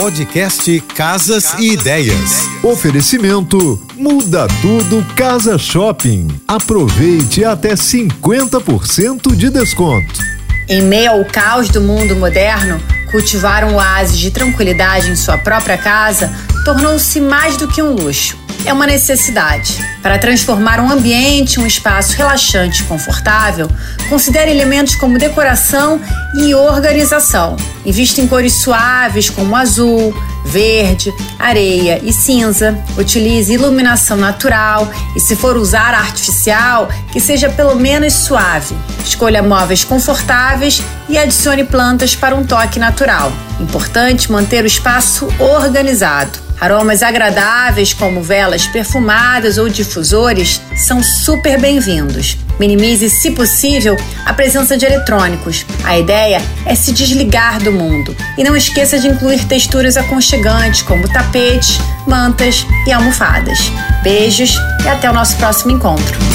Podcast Casas e Ideias. Oferecimento Muda Tudo Casa Shopping. Aproveite até 50% de desconto. Em meio ao caos do mundo moderno, cultivar um oásis de tranquilidade em sua própria casa tornou-se mais do que um luxo é uma necessidade. Para transformar um ambiente um espaço relaxante e confortável, considere elementos como decoração e organização. Invista em cores suaves como azul, verde, areia e cinza. Utilize iluminação natural e, se for usar artificial, que seja pelo menos suave. Escolha móveis confortáveis e adicione plantas para um toque natural. Importante manter o espaço organizado. Aromas agradáveis, como velas perfumadas ou difusores, são super bem-vindos. Minimize, se possível, a presença de eletrônicos. A ideia é se desligar do mundo. E não esqueça de incluir texturas aconchegantes, como tapetes, mantas e almofadas. Beijos e até o nosso próximo encontro.